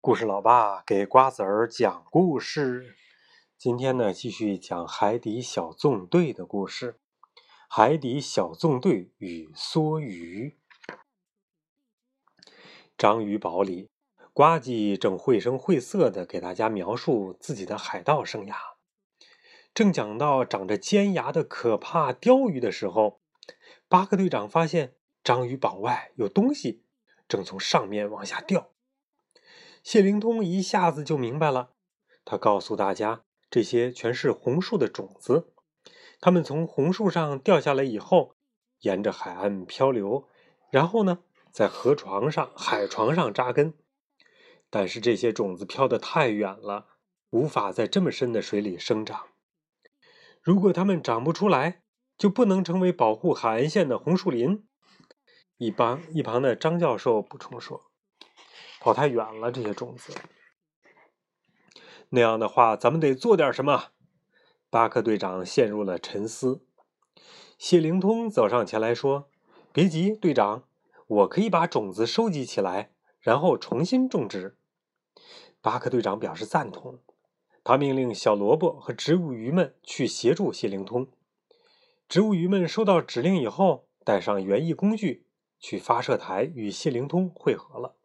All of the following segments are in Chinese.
故事老爸给瓜子儿讲故事。今天呢，继续讲海底小纵队的故事。海底小纵队与梭鱼。章鱼堡里，呱唧正绘声绘色的给大家描述自己的海盗生涯。正讲到长着尖牙的可怕鲷鱼的时候，巴克队长发现章鱼堡外有东西正从上面往下掉。谢灵通一下子就明白了，他告诉大家，这些全是红树的种子，它们从红树上掉下来以后，沿着海岸漂流，然后呢，在河床上、海床上扎根。但是这些种子飘得太远了，无法在这么深的水里生长。如果它们长不出来，就不能成为保护海岸线的红树林。一旁一旁的张教授补充说。跑太远了，这些种子。那样的话，咱们得做点什么。巴克队长陷入了沉思。谢灵通走上前来说：“别急，队长，我可以把种子收集起来，然后重新种植。”巴克队长表示赞同。他命令小萝卜和植物鱼们去协助谢灵通。植物鱼们收到指令以后，带上园艺工具，去发射台与谢灵通会合了。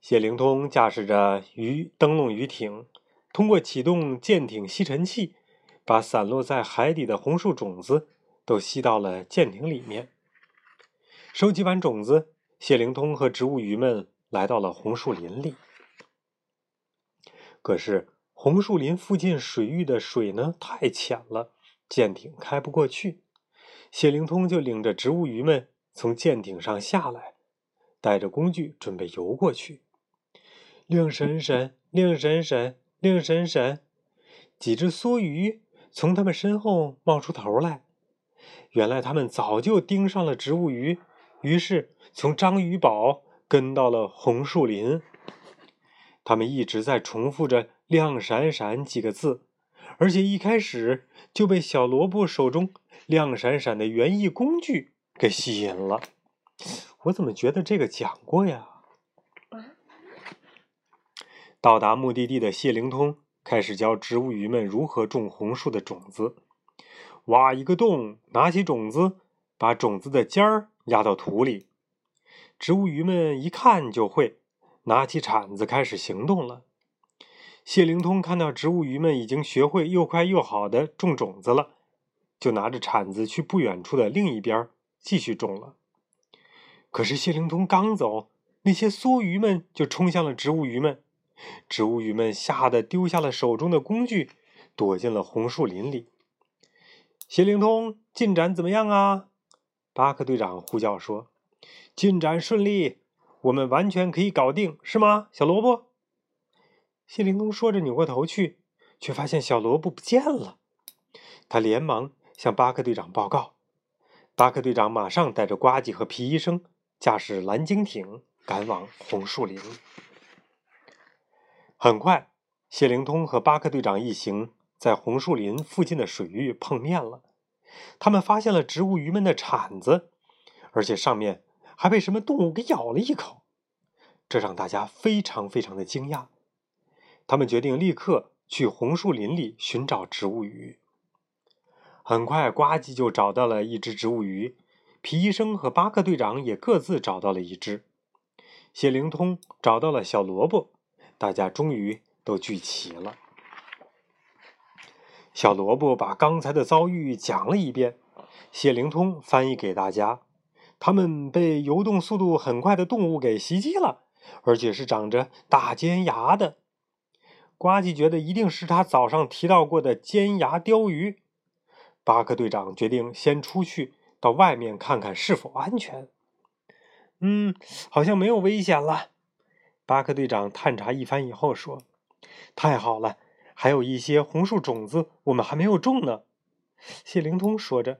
谢灵通驾驶着鱼灯笼鱼艇，通过启动舰艇吸尘器，把散落在海底的红树种子都吸到了舰艇里面。收集完种子，谢灵通和植物鱼们来到了红树林里。可是红树林附近水域的水呢太浅了，舰艇开不过去。谢灵通就领着植物鱼们从舰艇上下来，带着工具准备游过去。亮闪闪，亮闪闪，亮闪闪！几只梭鱼从他们身后冒出头来。原来他们早就盯上了植物鱼，于是从章鱼堡跟到了红树林。他们一直在重复着“亮闪闪”几个字，而且一开始就被小萝卜手中亮闪闪的园艺工具给吸引了。我怎么觉得这个讲过呀？到达目的地的谢灵通开始教植物鱼们如何种红树的种子。挖一个洞，拿起种子，把种子的尖儿压到土里。植物鱼们一看就会，拿起铲子开始行动了。谢灵通看到植物鱼们已经学会又快又好的种种子了，就拿着铲子去不远处的另一边继续种了。可是谢灵通刚走，那些梭鱼们就冲向了植物鱼们。植物鱼们吓得丢下了手中的工具，躲进了红树林里。谢灵通，进展怎么样啊？巴克队长呼叫说：“进展顺利，我们完全可以搞定，是吗，小萝卜？”谢灵通说着扭过头去，却发现小萝卜不见了。他连忙向巴克队长报告。巴克队长马上带着呱唧和皮医生，驾驶蓝鲸艇赶往红树林。很快，谢灵通和巴克队长一行在红树林附近的水域碰面了。他们发现了植物鱼们的铲子，而且上面还被什么动物给咬了一口，这让大家非常非常的惊讶。他们决定立刻去红树林里寻找植物鱼。很快，呱唧就找到了一只植物鱼，皮医生和巴克队长也各自找到了一只，谢灵通找到了小萝卜。大家终于都聚齐了。小萝卜把刚才的遭遇讲了一遍，谢灵通翻译给大家：他们被游动速度很快的动物给袭击了，而且是长着大尖牙的。呱唧觉得一定是他早上提到过的尖牙鲷鱼。巴克队长决定先出去到外面看看是否安全。嗯，好像没有危险了。巴克队长探查一番以后说：“太好了，还有一些红树种子我们还没有种呢。”谢灵通说着。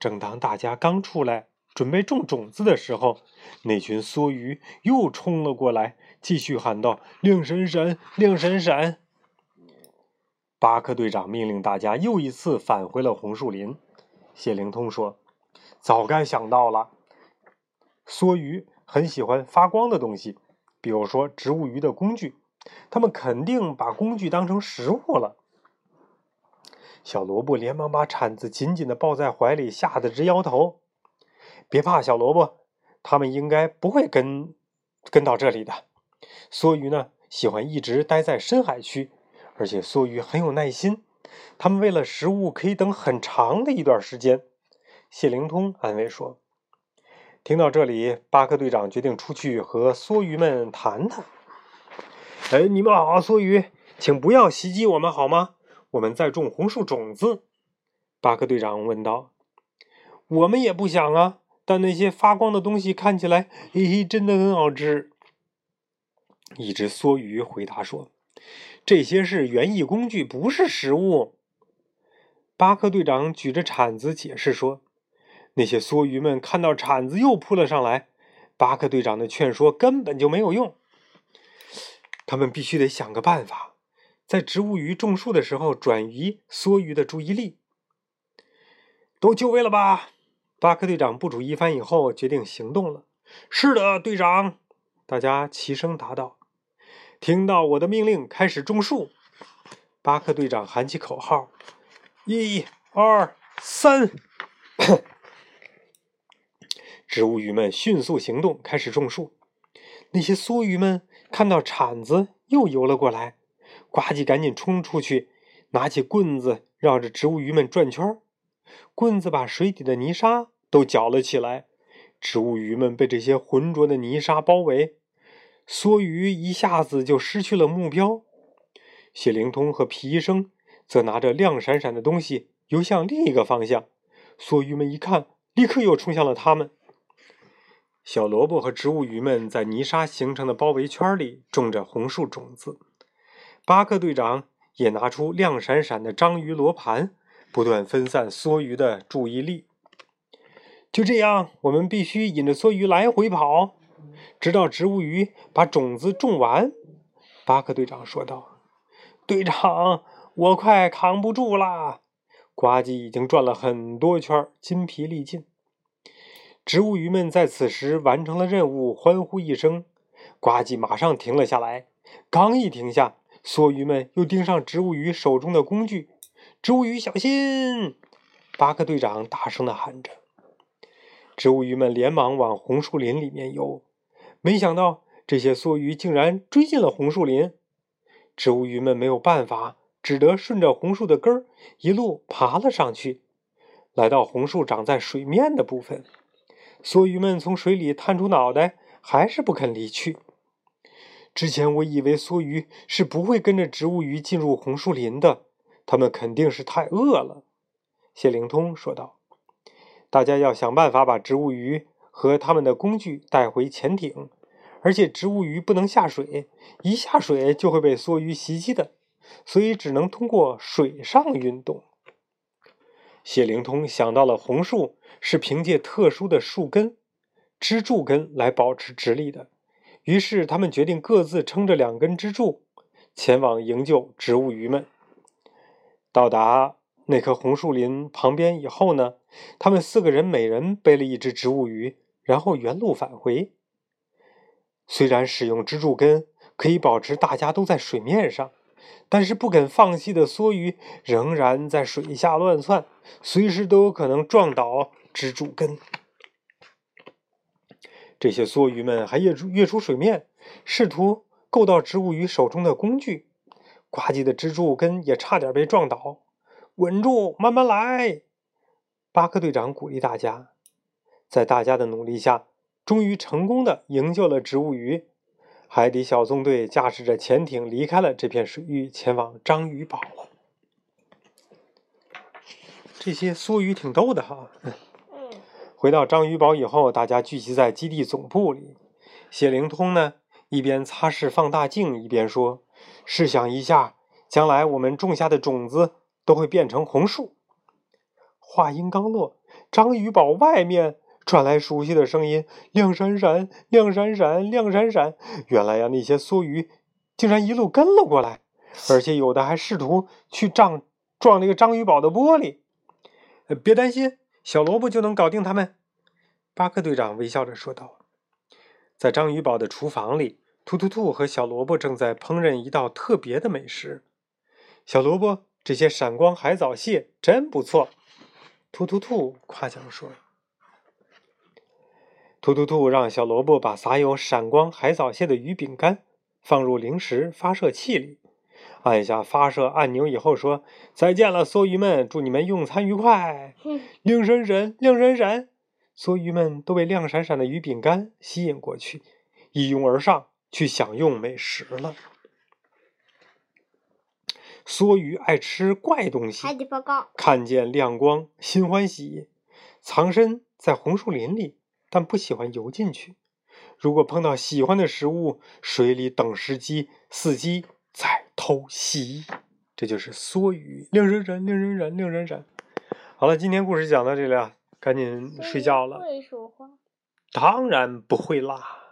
正当大家刚出来准备种种子的时候，那群梭鱼又冲了过来，继续喊道：“亮闪闪，亮闪闪！”巴克队长命令大家又一次返回了红树林。谢灵通说：“早该想到了，梭鱼很喜欢发光的东西。”比如说植物鱼的工具，他们肯定把工具当成食物了。小萝卜连忙把铲子紧紧的抱在怀里，吓得直摇头。别怕，小萝卜，他们应该不会跟跟到这里的。梭鱼呢，喜欢一直待在深海区，而且梭鱼很有耐心，他们为了食物可以等很长的一段时间。谢灵通安慰说。听到这里，巴克队长决定出去和梭鱼们谈谈。哎，你们好，梭鱼，请不要袭击我们好吗？我们在种红树种子。巴克队长问道。我们也不想啊，但那些发光的东西看起来，嘿嘿，真的很好吃。一只梭鱼回答说：“这些是园艺工具，不是食物。”巴克队长举着铲子解释说。那些梭鱼们看到铲子又扑了上来，巴克队长的劝说根本就没有用。他们必须得想个办法，在植物鱼种树的时候转移梭鱼的注意力。都就位了吧？巴克队长部署一番以后，决定行动了。是的，队长！大家齐声答道。听到我的命令，开始种树。巴克队长喊起口号：一、二、三。植物鱼们迅速行动，开始种树。那些梭鱼们看到铲子，又游了过来。呱唧赶紧冲出去，拿起棍子，绕着植物鱼们转圈棍子把水底的泥沙都搅了起来。植物鱼们被这些浑浊的泥沙包围，梭鱼一下子就失去了目标。谢灵通和皮医生则拿着亮闪闪的东西游向另一个方向。梭鱼们一看，立刻又冲向了他们。小萝卜和植物鱼们在泥沙形成的包围圈里种着红树种子。巴克队长也拿出亮闪闪的章鱼罗盘，不断分散梭鱼的注意力。就这样，我们必须引着梭鱼来回跑，直到植物鱼把种子种完。巴克队长说道：“队长，我快扛不住啦！”呱唧已经转了很多圈，筋疲力尽。植物鱼们在此时完成了任务，欢呼一声，呱唧马上停了下来。刚一停下，梭鱼们又盯上植物鱼手中的工具。植物鱼小心！巴克队长大声地喊着。植物鱼们连忙往红树林里面游，没想到这些梭鱼竟然追进了红树林。植物鱼们没有办法，只得顺着红树的根儿一路爬了上去，来到红树长在水面的部分。梭鱼们从水里探出脑袋，还是不肯离去。之前我以为梭鱼是不会跟着植物鱼进入红树林的，它们肯定是太饿了。谢灵通说道：“大家要想办法把植物鱼和他们的工具带回潜艇，而且植物鱼不能下水，一下水就会被梭鱼袭击的，所以只能通过水上运动。”谢灵通想到了红树。是凭借特殊的树根、支柱根来保持直立的。于是，他们决定各自撑着两根支柱，前往营救植物鱼们。到达那棵红树林旁边以后呢，他们四个人每人背了一只植物鱼，然后原路返回。虽然使用支柱根可以保持大家都在水面上，但是不肯放弃的梭鱼仍然在水下乱窜，随时都有可能撞倒。支柱根，这些梭鱼们还跃出跃出水面，试图够到植物鱼手中的工具。呱唧的支柱根也差点被撞倒。稳住，慢慢来。巴克队长鼓励大家。在大家的努力下，终于成功的营救了植物鱼。海底小纵队驾驶着潜艇离开了这片水域，前往章鱼堡了。这些梭鱼挺逗的哈。回到章鱼堡以后，大家聚集在基地总部里。谢灵通呢，一边擦拭放大镜，一边说：“试想一下，将来我们种下的种子都会变成红树。”话音刚落，章鱼堡外面传来熟悉的声音：“亮闪闪，亮闪闪，亮闪闪！”原来呀，那些梭鱼竟然一路跟了过来，而且有的还试图去撞撞那个章鱼堡的玻璃。别担心。小萝卜就能搞定他们，巴克队长微笑着说道。在章鱼堡的厨房里，突突兔和小萝卜正在烹饪一道特别的美食。小萝卜，这些闪光海藻蟹真不错。突突兔夸奖说。突突兔让小萝卜把撒有闪光海藻屑的鱼饼干放入零食发射器里，按下发射按钮以后说：“再见了，梭鱼们！祝你们用餐愉快！”亮闪闪，亮闪闪，梭鱼们都被亮闪闪的鱼饼干吸引过去，一拥而上去享用美食了。梭鱼爱吃怪东西，报告，看见亮光心欢喜，藏身在红树林里。但不喜欢游进去。如果碰到喜欢的食物，水里等时机，伺机再偷袭。这就是梭鱼，令人忍，令人忍，令人忍。好了，今天故事讲到这里啊，赶紧睡觉了。会说话？当然不会啦。